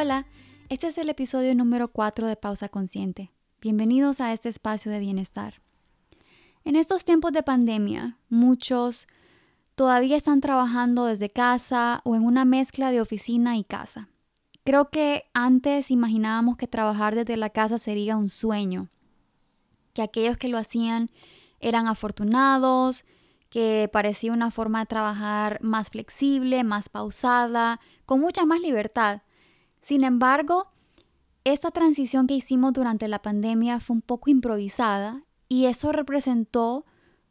Hola, este es el episodio número 4 de Pausa Consciente. Bienvenidos a este espacio de bienestar. En estos tiempos de pandemia, muchos todavía están trabajando desde casa o en una mezcla de oficina y casa. Creo que antes imaginábamos que trabajar desde la casa sería un sueño, que aquellos que lo hacían eran afortunados, que parecía una forma de trabajar más flexible, más pausada, con mucha más libertad. Sin embargo, esta transición que hicimos durante la pandemia fue un poco improvisada y eso representó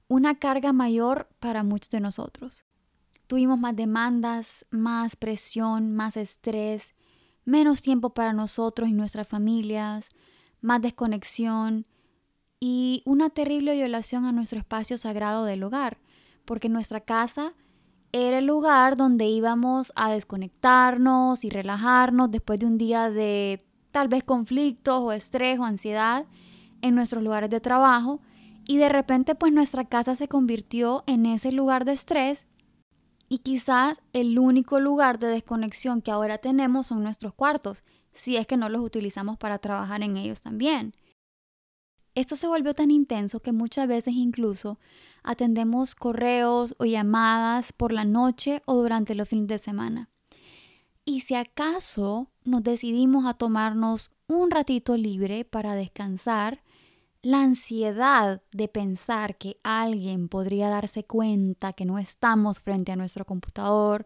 una carga mayor para muchos de nosotros. Tuvimos más demandas, más presión, más estrés, menos tiempo para nosotros y nuestras familias, más desconexión y una terrible violación a nuestro espacio sagrado del hogar, porque nuestra casa era el lugar donde íbamos a desconectarnos y relajarnos después de un día de tal vez conflictos o estrés o ansiedad en nuestros lugares de trabajo y de repente pues nuestra casa se convirtió en ese lugar de estrés y quizás el único lugar de desconexión que ahora tenemos son nuestros cuartos, si es que no los utilizamos para trabajar en ellos también. Esto se volvió tan intenso que muchas veces incluso atendemos correos o llamadas por la noche o durante los fines de semana. Y si acaso nos decidimos a tomarnos un ratito libre para descansar, la ansiedad de pensar que alguien podría darse cuenta que no estamos frente a nuestro computador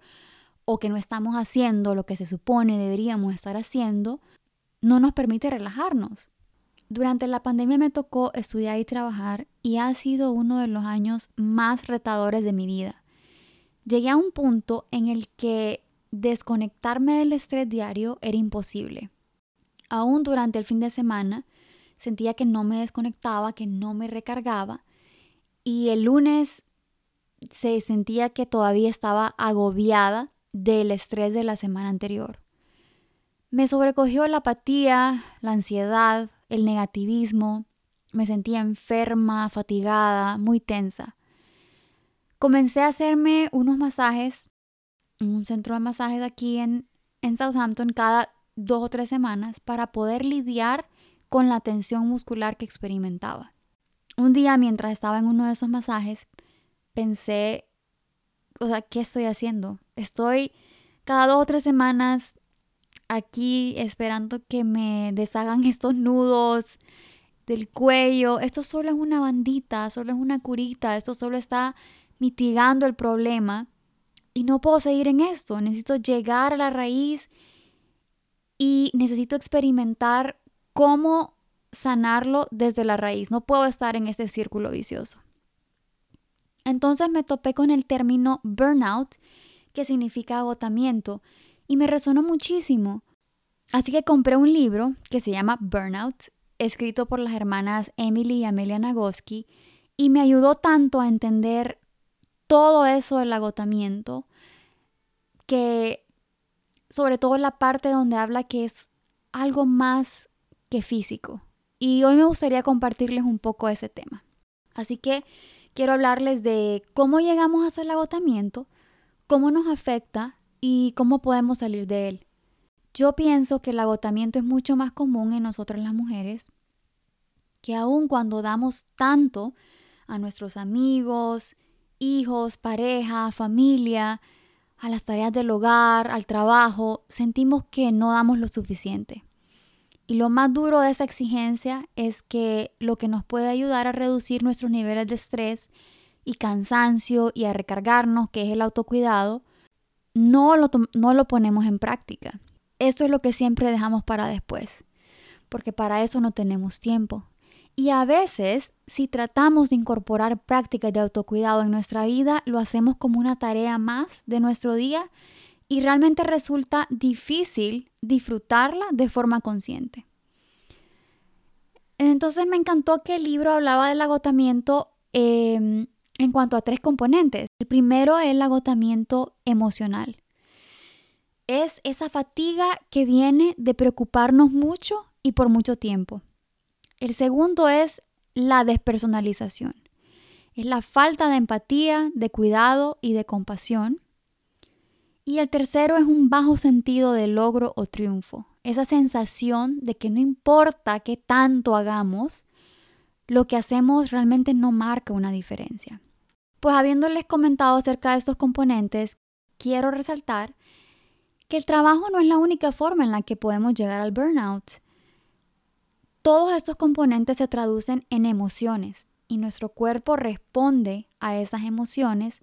o que no estamos haciendo lo que se supone deberíamos estar haciendo, no nos permite relajarnos. Durante la pandemia me tocó estudiar y trabajar y ha sido uno de los años más retadores de mi vida. Llegué a un punto en el que desconectarme del estrés diario era imposible. Aún durante el fin de semana sentía que no me desconectaba, que no me recargaba y el lunes se sentía que todavía estaba agobiada del estrés de la semana anterior. Me sobrecogió la apatía, la ansiedad, el negativismo, me sentía enferma, fatigada, muy tensa. Comencé a hacerme unos masajes en un centro de masajes aquí en, en Southampton cada dos o tres semanas para poder lidiar con la tensión muscular que experimentaba. Un día mientras estaba en uno de esos masajes, pensé, o sea, ¿qué estoy haciendo? Estoy cada dos o tres semanas aquí esperando que me deshagan estos nudos del cuello. Esto solo es una bandita, solo es una curita, esto solo está mitigando el problema. Y no puedo seguir en esto, necesito llegar a la raíz y necesito experimentar cómo sanarlo desde la raíz. No puedo estar en este círculo vicioso. Entonces me topé con el término burnout, que significa agotamiento, y me resonó muchísimo. Así que compré un libro que se llama Burnout, escrito por las hermanas Emily y Amelia Nagoski, y me ayudó tanto a entender todo eso del agotamiento, que sobre todo la parte donde habla que es algo más que físico. Y hoy me gustaría compartirles un poco ese tema. Así que quiero hablarles de cómo llegamos a el agotamiento, cómo nos afecta y cómo podemos salir de él. Yo pienso que el agotamiento es mucho más común en nosotras las mujeres, que aun cuando damos tanto a nuestros amigos, hijos, pareja, familia, a las tareas del hogar, al trabajo, sentimos que no damos lo suficiente. Y lo más duro de esa exigencia es que lo que nos puede ayudar a reducir nuestros niveles de estrés y cansancio y a recargarnos, que es el autocuidado, no lo, no lo ponemos en práctica. Esto es lo que siempre dejamos para después, porque para eso no tenemos tiempo. Y a veces, si tratamos de incorporar prácticas de autocuidado en nuestra vida, lo hacemos como una tarea más de nuestro día y realmente resulta difícil disfrutarla de forma consciente. Entonces me encantó que el libro hablaba del agotamiento em, en cuanto a tres componentes. El primero es el agotamiento emocional. Es esa fatiga que viene de preocuparnos mucho y por mucho tiempo. El segundo es la despersonalización. Es la falta de empatía, de cuidado y de compasión. Y el tercero es un bajo sentido de logro o triunfo. Esa sensación de que no importa qué tanto hagamos, lo que hacemos realmente no marca una diferencia. Pues habiéndoles comentado acerca de estos componentes, quiero resaltar que el trabajo no es la única forma en la que podemos llegar al burnout. Todos estos componentes se traducen en emociones y nuestro cuerpo responde a esas emociones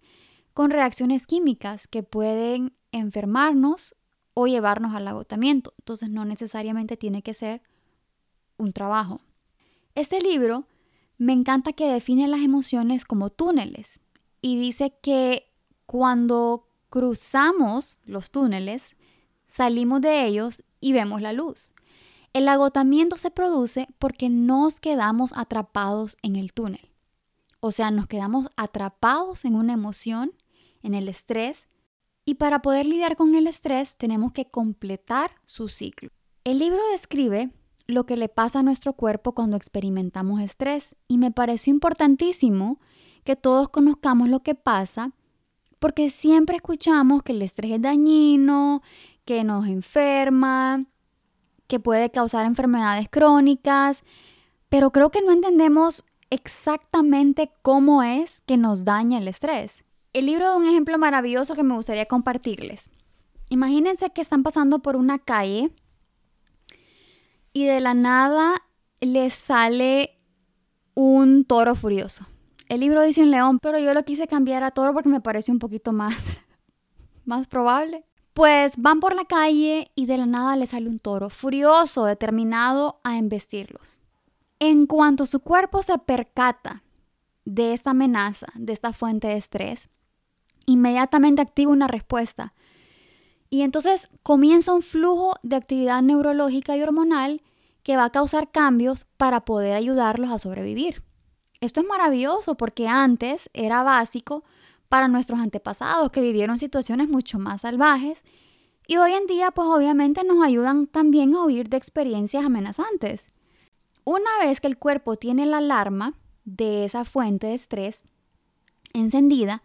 con reacciones químicas que pueden enfermarnos o llevarnos al agotamiento. Entonces no necesariamente tiene que ser un trabajo. Este libro me encanta que define las emociones como túneles y dice que cuando cruzamos los túneles, salimos de ellos y vemos la luz. El agotamiento se produce porque nos quedamos atrapados en el túnel. O sea, nos quedamos atrapados en una emoción, en el estrés, y para poder lidiar con el estrés tenemos que completar su ciclo. El libro describe lo que le pasa a nuestro cuerpo cuando experimentamos estrés y me pareció importantísimo que todos conozcamos lo que pasa porque siempre escuchamos que el estrés es dañino, que nos enferma, que puede causar enfermedades crónicas, pero creo que no entendemos exactamente cómo es que nos daña el estrés. El libro da un ejemplo maravilloso que me gustaría compartirles. Imagínense que están pasando por una calle y de la nada les sale un toro furioso. El libro dice un león, pero yo lo quise cambiar a toro porque me parece un poquito más, más probable. Pues van por la calle y de la nada le sale un toro furioso, determinado a embestirlos. En cuanto su cuerpo se percata de esta amenaza, de esta fuente de estrés, inmediatamente activa una respuesta. Y entonces comienza un flujo de actividad neurológica y hormonal que va a causar cambios para poder ayudarlos a sobrevivir. Esto es maravilloso porque antes era básico para nuestros antepasados que vivieron situaciones mucho más salvajes y hoy en día pues obviamente nos ayudan también a huir de experiencias amenazantes. Una vez que el cuerpo tiene la alarma de esa fuente de estrés encendida,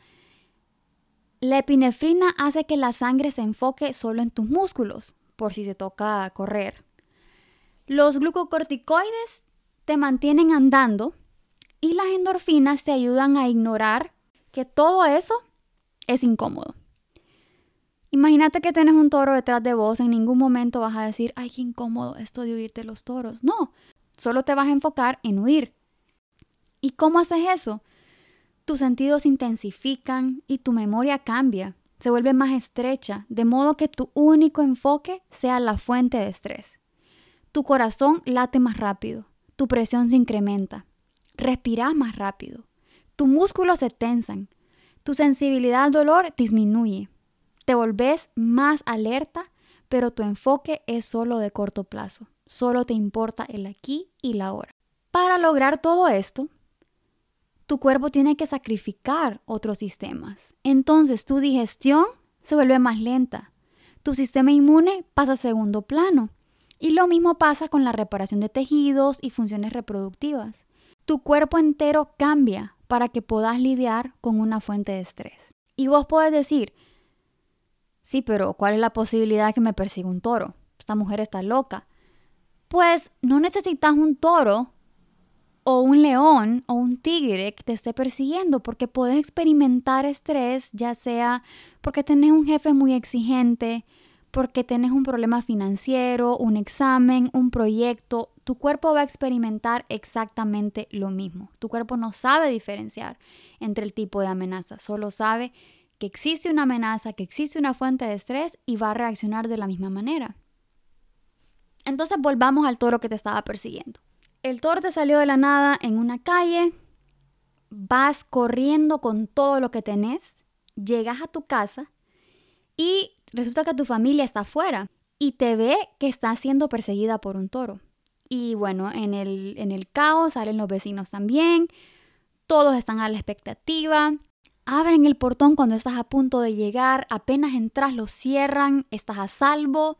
la epinefrina hace que la sangre se enfoque solo en tus músculos, por si te toca correr. Los glucocorticoides te mantienen andando y las endorfinas te ayudan a ignorar que todo eso es incómodo. Imagínate que tienes un toro detrás de vos, en ningún momento vas a decir, ay, qué incómodo esto de huirte los toros. No, solo te vas a enfocar en huir. ¿Y cómo haces eso? Tus sentidos se intensifican y tu memoria cambia, se vuelve más estrecha, de modo que tu único enfoque sea la fuente de estrés. Tu corazón late más rápido, tu presión se incrementa, respiras más rápido, tus músculos se tensan, tu sensibilidad al dolor disminuye, te volvés más alerta, pero tu enfoque es solo de corto plazo, solo te importa el aquí y la ahora. Para lograr todo esto, tu cuerpo tiene que sacrificar otros sistemas. Entonces tu digestión se vuelve más lenta, tu sistema inmune pasa a segundo plano. Y lo mismo pasa con la reparación de tejidos y funciones reproductivas. Tu cuerpo entero cambia para que puedas lidiar con una fuente de estrés. Y vos podés decir, sí, pero ¿cuál es la posibilidad que me persiga un toro? Esta mujer está loca. Pues no necesitas un toro o un león o un tigre que te esté persiguiendo porque puedes experimentar estrés, ya sea porque tenés un jefe muy exigente, porque tenés un problema financiero, un examen, un proyecto, tu cuerpo va a experimentar exactamente lo mismo. Tu cuerpo no sabe diferenciar entre el tipo de amenaza, solo sabe que existe una amenaza, que existe una fuente de estrés y va a reaccionar de la misma manera. Entonces volvamos al toro que te estaba persiguiendo. El toro te salió de la nada en una calle, vas corriendo con todo lo que tenés, llegas a tu casa y resulta que tu familia está afuera y te ve que está siendo perseguida por un toro. Y bueno, en el, en el caos salen los vecinos también, todos están a la expectativa, abren el portón cuando estás a punto de llegar, apenas entras lo cierran, estás a salvo,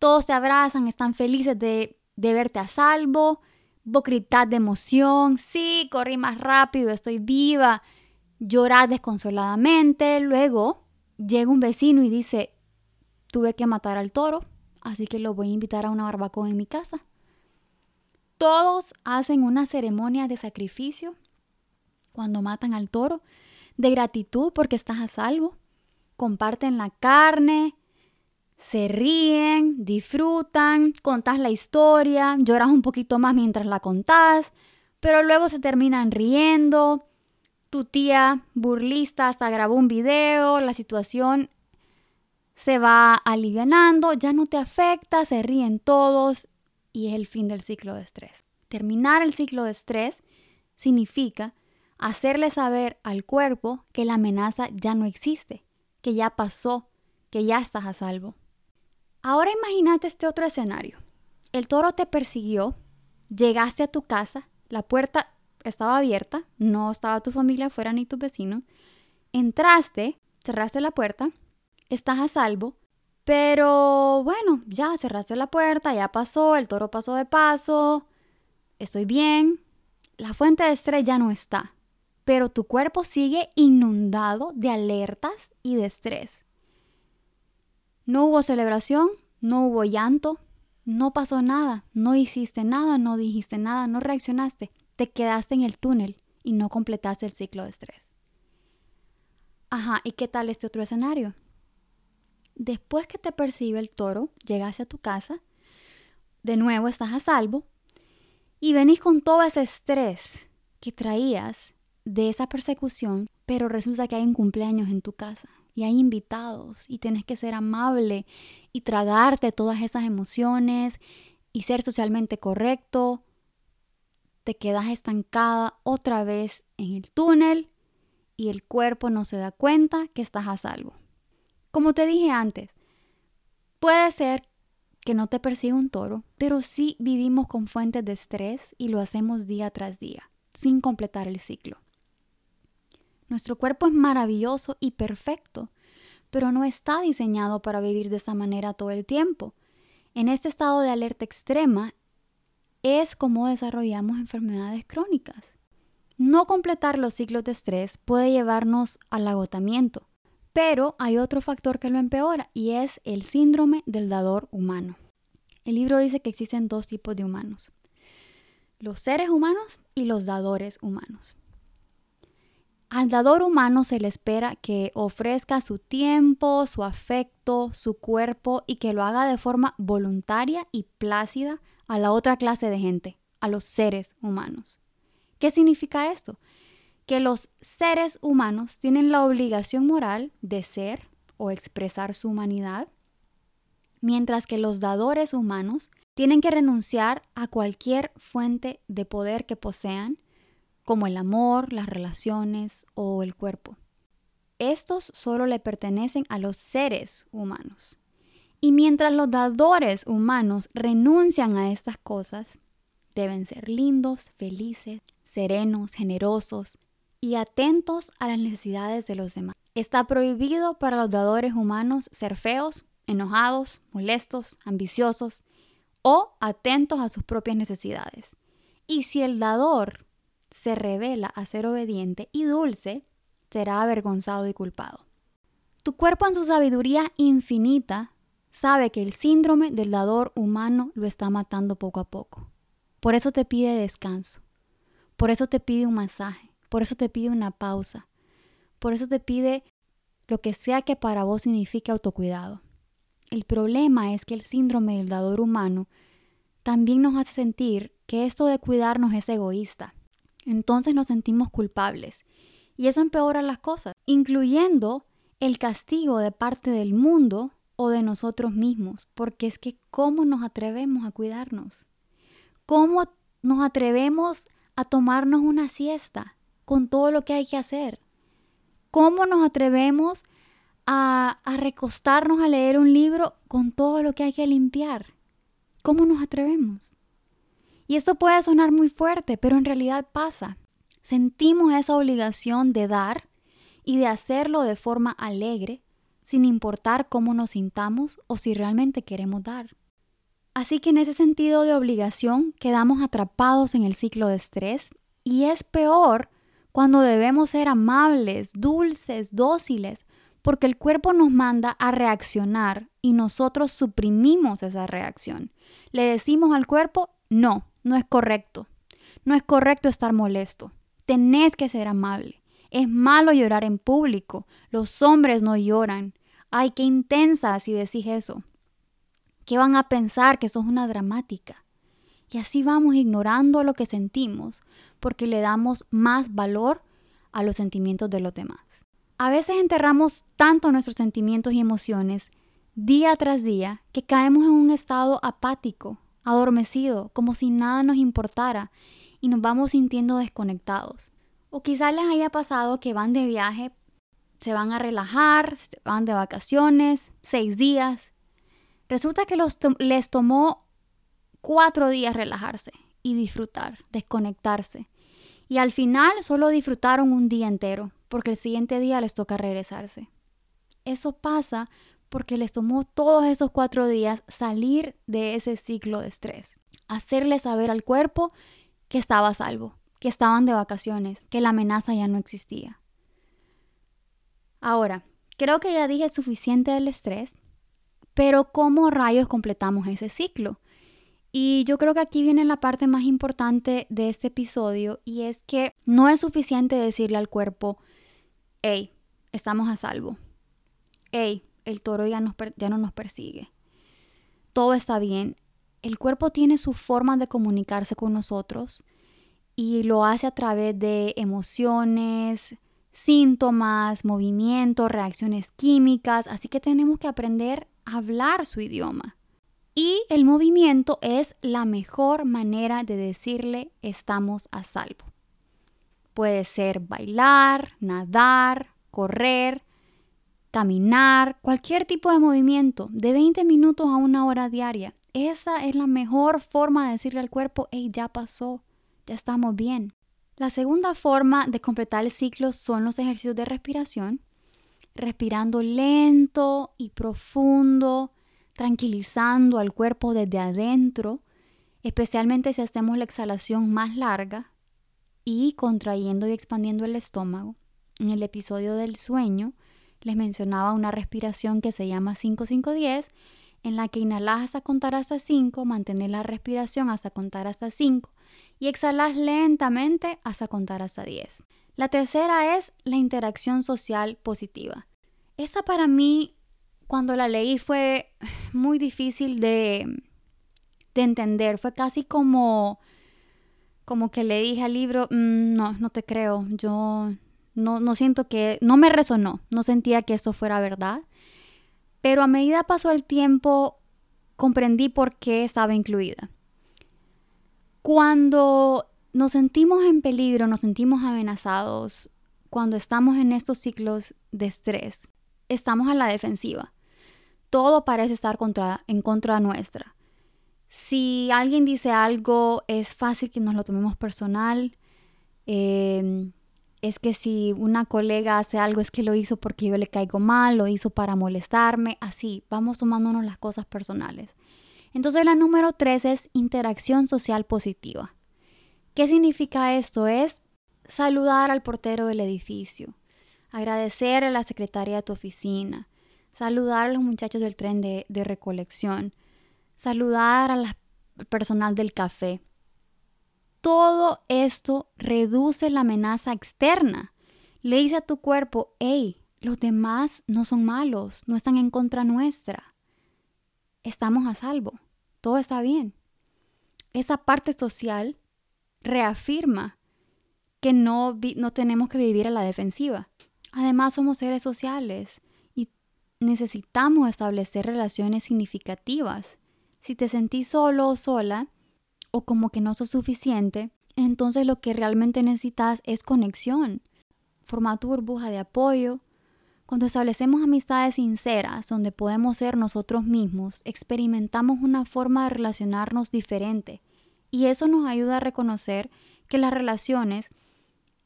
todos te abrazan, están felices de, de verte a salvo, vos de emoción, sí, corrí más rápido, estoy viva, llorás desconsoladamente, luego llega un vecino y dice, tuve que matar al toro, así que lo voy a invitar a una barbacoa en mi casa. Todos hacen una ceremonia de sacrificio cuando matan al toro, de gratitud porque estás a salvo. Comparten la carne, se ríen, disfrutan, contás la historia, lloras un poquito más mientras la contás, pero luego se terminan riendo. Tu tía burlista hasta grabó un video, la situación se va alivianando, ya no te afecta, se ríen todos y es el fin del ciclo de estrés. Terminar el ciclo de estrés significa hacerle saber al cuerpo que la amenaza ya no existe, que ya pasó, que ya estás a salvo. Ahora imagínate este otro escenario. El toro te persiguió, llegaste a tu casa, la puerta estaba abierta, no estaba tu familia afuera ni tus vecinos, entraste, cerraste la puerta, estás a salvo, pero bueno, ya cerraste la puerta, ya pasó, el toro pasó de paso, estoy bien, la fuente de estrés ya no está, pero tu cuerpo sigue inundado de alertas y de estrés. No hubo celebración, no hubo llanto, no pasó nada, no hiciste nada, no dijiste nada, no reaccionaste, te quedaste en el túnel y no completaste el ciclo de estrés. Ajá, ¿y qué tal este otro escenario? Después que te percibe el toro, llegaste a tu casa, de nuevo estás a salvo y venís con todo ese estrés que traías de esa persecución, pero resulta que hay un cumpleaños en tu casa y hay invitados y tienes que ser amable y tragarte todas esas emociones y ser socialmente correcto, te quedas estancada otra vez en el túnel y el cuerpo no se da cuenta que estás a salvo. Como te dije antes, puede ser que no te persiga un toro, pero sí vivimos con fuentes de estrés y lo hacemos día tras día, sin completar el ciclo. Nuestro cuerpo es maravilloso y perfecto, pero no está diseñado para vivir de esa manera todo el tiempo. En este estado de alerta extrema es como desarrollamos enfermedades crónicas. No completar los ciclos de estrés puede llevarnos al agotamiento, pero hay otro factor que lo empeora y es el síndrome del dador humano. El libro dice que existen dos tipos de humanos, los seres humanos y los dadores humanos. Al dador humano se le espera que ofrezca su tiempo, su afecto, su cuerpo y que lo haga de forma voluntaria y plácida a la otra clase de gente, a los seres humanos. ¿Qué significa esto? Que los seres humanos tienen la obligación moral de ser o expresar su humanidad, mientras que los dadores humanos tienen que renunciar a cualquier fuente de poder que posean como el amor, las relaciones o el cuerpo. Estos solo le pertenecen a los seres humanos. Y mientras los dadores humanos renuncian a estas cosas, deben ser lindos, felices, serenos, generosos y atentos a las necesidades de los demás. Está prohibido para los dadores humanos ser feos, enojados, molestos, ambiciosos o atentos a sus propias necesidades. Y si el dador se revela a ser obediente y dulce, será avergonzado y culpado. Tu cuerpo en su sabiduría infinita sabe que el síndrome del dador humano lo está matando poco a poco. Por eso te pide descanso, por eso te pide un masaje, por eso te pide una pausa, por eso te pide lo que sea que para vos signifique autocuidado. El problema es que el síndrome del dador humano también nos hace sentir que esto de cuidarnos es egoísta, entonces nos sentimos culpables. Y eso empeora las cosas, incluyendo el castigo de parte del mundo o de nosotros mismos, porque es que ¿cómo nos atrevemos a cuidarnos? ¿Cómo nos atrevemos a tomarnos una siesta con todo lo que hay que hacer? ¿Cómo nos atrevemos a, a recostarnos a leer un libro con todo lo que hay que limpiar? ¿Cómo nos atrevemos? Y esto puede sonar muy fuerte, pero en realidad pasa. Sentimos esa obligación de dar y de hacerlo de forma alegre, sin importar cómo nos sintamos o si realmente queremos dar. Así que en ese sentido de obligación quedamos atrapados en el ciclo de estrés y es peor cuando debemos ser amables, dulces, dóciles, porque el cuerpo nos manda a reaccionar y nosotros suprimimos esa reacción. Le decimos al cuerpo, no, no es correcto. No es correcto estar molesto. Tenés que ser amable. Es malo llorar en público. Los hombres no lloran. Ay, qué intensa si decís eso. ¿Qué van a pensar que sos una dramática? Y así vamos ignorando lo que sentimos porque le damos más valor a los sentimientos de los demás. A veces enterramos tanto nuestros sentimientos y emociones día tras día que caemos en un estado apático, adormecido, como si nada nos importara y nos vamos sintiendo desconectados. O quizás les haya pasado que van de viaje, se van a relajar, se van de vacaciones, seis días, Resulta que les tomó cuatro días relajarse y disfrutar, desconectarse. Y al final solo disfrutaron un día entero, porque el siguiente día les toca regresarse. Eso pasa porque les tomó todos esos cuatro días salir de ese ciclo de estrés, hacerle saber al cuerpo que estaba a salvo, que estaban de vacaciones, que la amenaza ya no existía. Ahora, creo que ya dije suficiente del estrés pero ¿cómo rayos completamos ese ciclo? Y yo creo que aquí viene la parte más importante de este episodio y es que no es suficiente decirle al cuerpo, hey, estamos a salvo. Hey, el toro ya, ya no nos persigue. Todo está bien. El cuerpo tiene su forma de comunicarse con nosotros y lo hace a través de emociones, síntomas, movimientos, reacciones químicas, así que tenemos que aprender hablar su idioma. Y el movimiento es la mejor manera de decirle estamos a salvo. Puede ser bailar, nadar, correr, caminar, cualquier tipo de movimiento de 20 minutos a una hora diaria. Esa es la mejor forma de decirle al cuerpo, hey, ya pasó, ya estamos bien. La segunda forma de completar el ciclo son los ejercicios de respiración respirando lento y profundo, tranquilizando al cuerpo desde adentro, especialmente si hacemos la exhalación más larga y contrayendo y expandiendo el estómago. En el episodio del sueño les mencionaba una respiración que se llama 5-5-10, en la que inhalas hasta contar hasta 5, mantener la respiración hasta contar hasta 5 y exhalas lentamente hasta contar hasta 10. La tercera es la interacción social positiva. Esa para mí, cuando la leí, fue muy difícil de, de entender. Fue casi como, como que le dije al libro, mm, no, no te creo. Yo no, no siento que, no me resonó, no sentía que eso fuera verdad. Pero a medida pasó el tiempo, comprendí por qué estaba incluida. Cuando nos sentimos en peligro, nos sentimos amenazados, cuando estamos en estos ciclos de estrés, estamos a la defensiva. Todo parece estar contra, en contra nuestra. Si alguien dice algo, es fácil que nos lo tomemos personal. Em, es que si una colega hace algo, es que lo hizo porque yo le caigo mal, lo hizo para molestarme. Así, vamos tomándonos las cosas personales. Entonces la número tres es interacción social positiva. ¿Qué significa esto? Es saludar al portero del edificio, agradecer a la secretaria de tu oficina, saludar a los muchachos del tren de, recolección, saludar al personal del café. Todo esto reduce la amenaza externa. Le dice a tu cuerpo, hey, los demás no son malos, no están en contra nuestra. Estamos a salvo, todo está bien. Esa parte social reafirma que no, no tenemos que vivir a la defensiva. Además, somos seres sociales y necesitamos establecer relaciones significativas. Si te sentís solo o sola, o como que no sos suficiente, entonces lo que realmente necesitas es conexión. Forma tu burbuja de apoyo. Cuando establecemos amistades sinceras donde podemos ser nosotros mismos, experimentamos una forma de relacionarnos diferente y eso nos ayuda a reconocer que las relaciones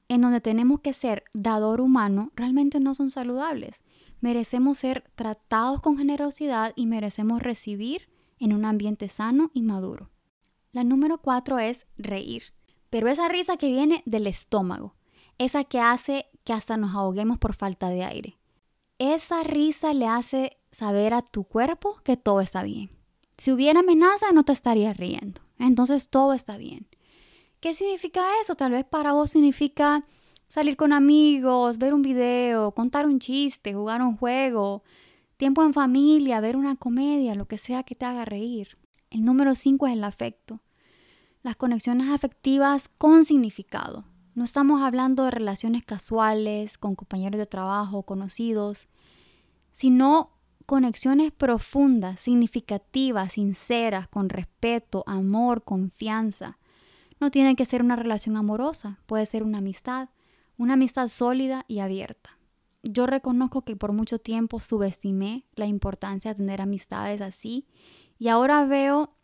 en donde tenemos que ser dador humano realmente no son saludables. Merecemos ser tratados con generosidad y merecemos recibir en un ambiente sano y maduro. La número cuatro es reír, pero esa risa que viene del estómago, esa que hace que hasta nos ahoguemos por falta de aire. Esa risa le hace saber a tu cuerpo que todo está bien. Si hubiera amenaza no te estarías riendo, entonces todo está bien. ¿Qué significa eso? Tal vez para vos significa salir con amigos, ver un video, contar un chiste, jugar un juego, tiempo en familia, ver una comedia, lo que sea que te haga reír. El número 5 es el afecto. Las conexiones afectivas con significado. No estamos hablando de relaciones casuales con compañeros de trabajo, conocidos, sino conexiones profundas, significativas, sinceras, con respeto, amor, confianza. No tiene que ser una relación amorosa, puede ser una amistad, una amistad sólida y abierta. Yo reconozco que por mucho tiempo subestimé la importancia de tener amistades así y ahora veo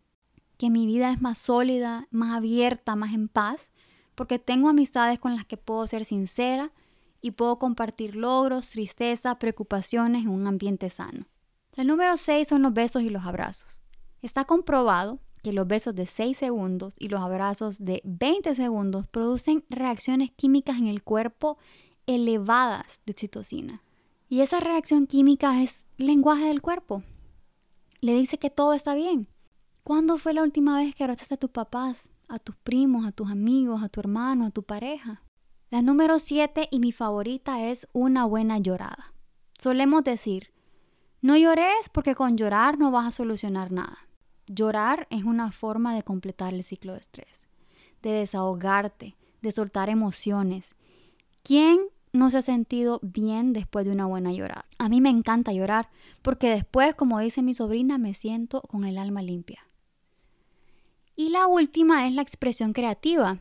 que mi vida es más sólida, más abierta, más en paz, porque tengo amistades con las que puedo ser sincera y puedo compartir logros, tristeza, preocupaciones en un ambiente sano. La número 6 son los besos y los abrazos. Está comprobado que los besos de 6 segundos y los abrazos de 20 segundos producen reacciones químicas en el cuerpo elevadas de oxitocina. Y esa reacción química es lenguaje del cuerpo. Le dice que todo está bien. ¿Cuándo fue la última vez que abrazaste a tus papás, a tus primos, a tus amigos, a tu hermano, a tu pareja? La número 7 y mi favorita es una buena llorada. Solemos decir, no llores porque con llorar no vas a solucionar nada. Llorar es una forma de completar el ciclo de estrés, de desahogarte, de soltar emociones. ¿Quién no se ha sentido bien después de una buena llorada? A mí me encanta llorar porque después, como dice mi sobrina, me siento con el alma limpia. Y la última es la expresión creativa.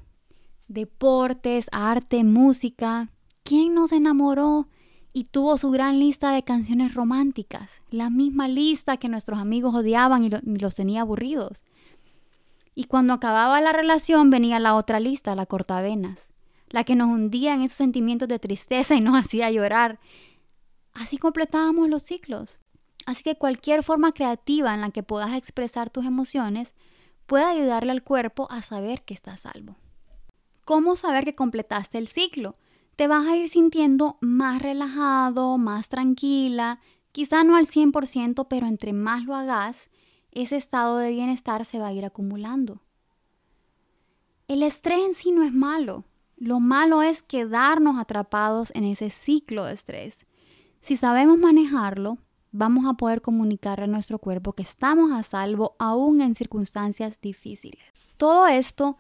Deportes, arte, música. ¿Quién no se enamoró y tuvo su gran lista de canciones románticas, la misma lista que nuestros amigos odiaban y, los tenía aburridos. Y cuando acababa la relación venía la otra lista, la cortavenas, la que nos hundía en esos sentimientos de tristeza y nos hacía llorar. Así completábamos los ciclos. Así que cualquier forma creativa en la que puedas expresar tus emociones puede ayudarle al cuerpo a saber que está salvo. ¿Cómo saber que completaste el ciclo? te vas a ir sintiendo más relajado, más tranquila, quizá no al 100%, pero entre más lo hagas, ese estado de bienestar se va a ir acumulando. El estrés en sí no es malo, lo malo es quedarnos atrapados en ese ciclo de estrés. Si sabemos manejarlo, vamos a poder comunicarle a nuestro cuerpo que estamos a salvo aún en circunstancias difíciles. Todo esto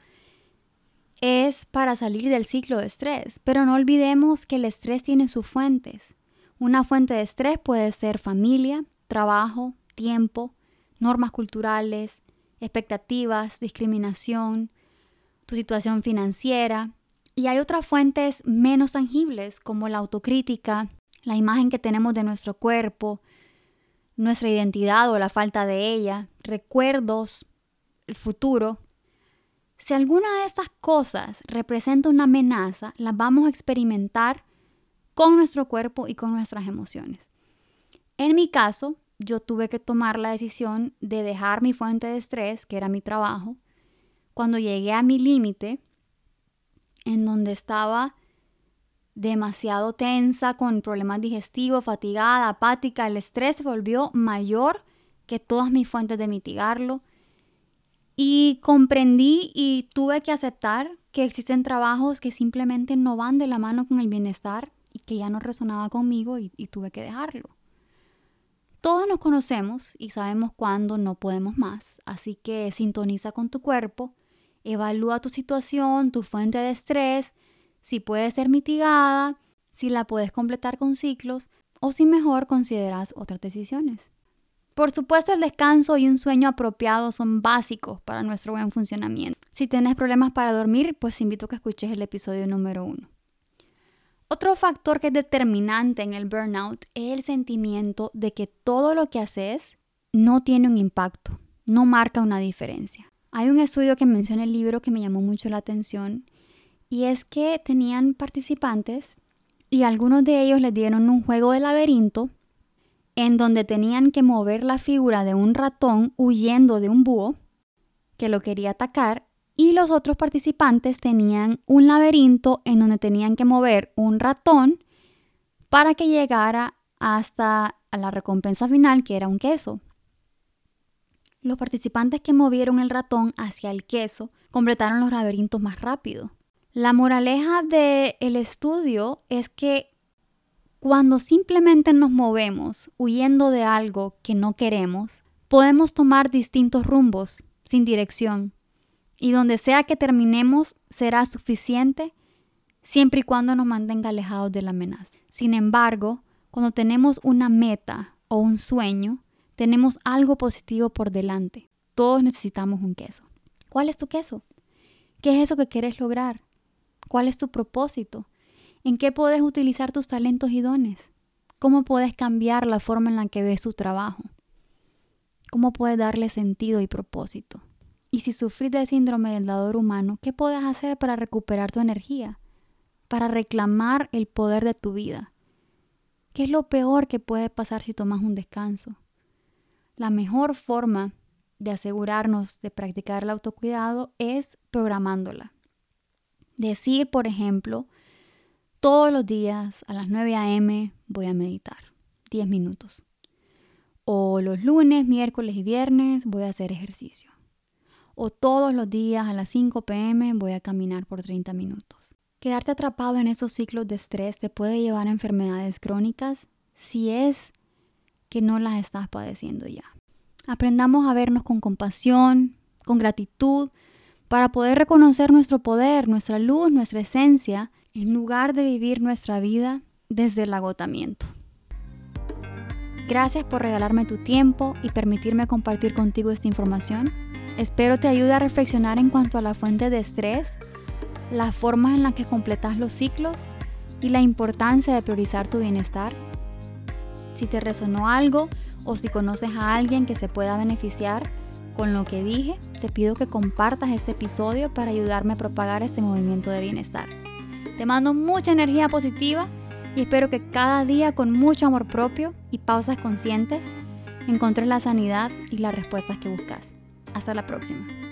es para salir del ciclo de estrés, pero no olvidemos que el estrés tiene sus fuentes. Una fuente de estrés puede ser familia, trabajo, tiempo, normas culturales, expectativas, discriminación, tu situación financiera. Y hay otras fuentes menos tangibles como la autocrítica, la imagen que tenemos de nuestro cuerpo, nuestra identidad o la falta de ella, recuerdos, el futuro, si alguna de estas cosas representa una amenaza, las vamos a experimentar con nuestro cuerpo y con nuestras emociones. En mi caso, yo tuve que tomar la decisión de dejar mi fuente de estrés, que era mi trabajo, cuando llegué a mi límite, en donde estaba demasiado tensa, con problemas digestivos, fatigada, apática, el estrés se volvió mayor que todas mis fuentes de mitigarlo y comprendí y tuve que aceptar que existen trabajos que simplemente no van de la mano con el bienestar y que ya no resonaba conmigo y, tuve que dejarlo. Todos nos conocemos y sabemos cuándo no podemos más, así que sintoniza con tu cuerpo, evalúa tu situación, tu fuente de estrés, si puede ser mitigada, si la puedes completar con ciclos o si mejor consideras otras decisiones. Por supuesto, el descanso y un sueño apropiado son básicos para nuestro buen funcionamiento. Si tienes problemas para dormir, pues invito a que escuches el episodio número uno. Otro factor que es determinante en el burnout es el sentimiento de que todo lo que haces no tiene un impacto, no marca una diferencia. Hay un estudio que menciona el libro que me llamó mucho la atención y es que tenían participantes y algunos de ellos les dieron un juego de laberinto en donde tenían que mover la figura de un ratón huyendo de un búho que lo quería atacar y los otros participantes tenían un laberinto en donde tenían que mover un ratón para que llegara hasta la recompensa final que era un queso. Los participantes que movieron el ratón hacia el queso completaron los laberintos más rápido. La moraleja del estudio es que cuando simplemente nos movemos huyendo de algo que no queremos, podemos tomar distintos rumbos sin dirección y donde sea que terminemos será suficiente siempre y cuando nos mantenga alejados de la amenaza. Sin embargo, cuando tenemos una meta o un sueño, tenemos algo positivo por delante. Todos necesitamos un queso. ¿Cuál es tu queso? ¿Qué es eso que quieres lograr? ¿Cuál es tu propósito? ¿En qué puedes utilizar tus talentos y dones? ¿Cómo puedes cambiar la forma en la que ves tu trabajo? ¿Cómo puedes darle sentido y propósito? Y si sufrís del síndrome del dador humano, ¿qué puedes hacer para recuperar tu energía? Para reclamar el poder de tu vida. ¿Qué es lo peor que puede pasar si tomas un descanso? La mejor forma de asegurarnos de practicar el autocuidado es programándola. Decir, por ejemplo, todos los días a las 9 a.m. voy a meditar 10 minutos. O los lunes, miércoles y viernes voy a hacer ejercicio o todos los días a las 5 pm voy a caminar por 30 minutos. Quedarte atrapado en esos ciclos de estrés te puede llevar a enfermedades crónicas si es que no las estás padeciendo ya. Aprendamos a vernos con compasión, con gratitud, para poder reconocer nuestro poder, nuestra luz, nuestra esencia, en lugar de vivir nuestra vida desde el agotamiento. Gracias por regalarme tu tiempo y permitirme compartir contigo esta información. Espero te ayude a reflexionar en cuanto a la fuente de estrés, las formas en las que completas los ciclos y la importancia de priorizar tu bienestar. Si te resonó algo o si conoces a alguien que se pueda beneficiar con lo que dije, te pido que compartas este episodio para ayudarme a propagar este movimiento de bienestar. Te mando mucha energía positiva y espero que cada día con mucho amor propio y pausas conscientes encontres la sanidad y las respuestas que buscas. Hasta la próxima.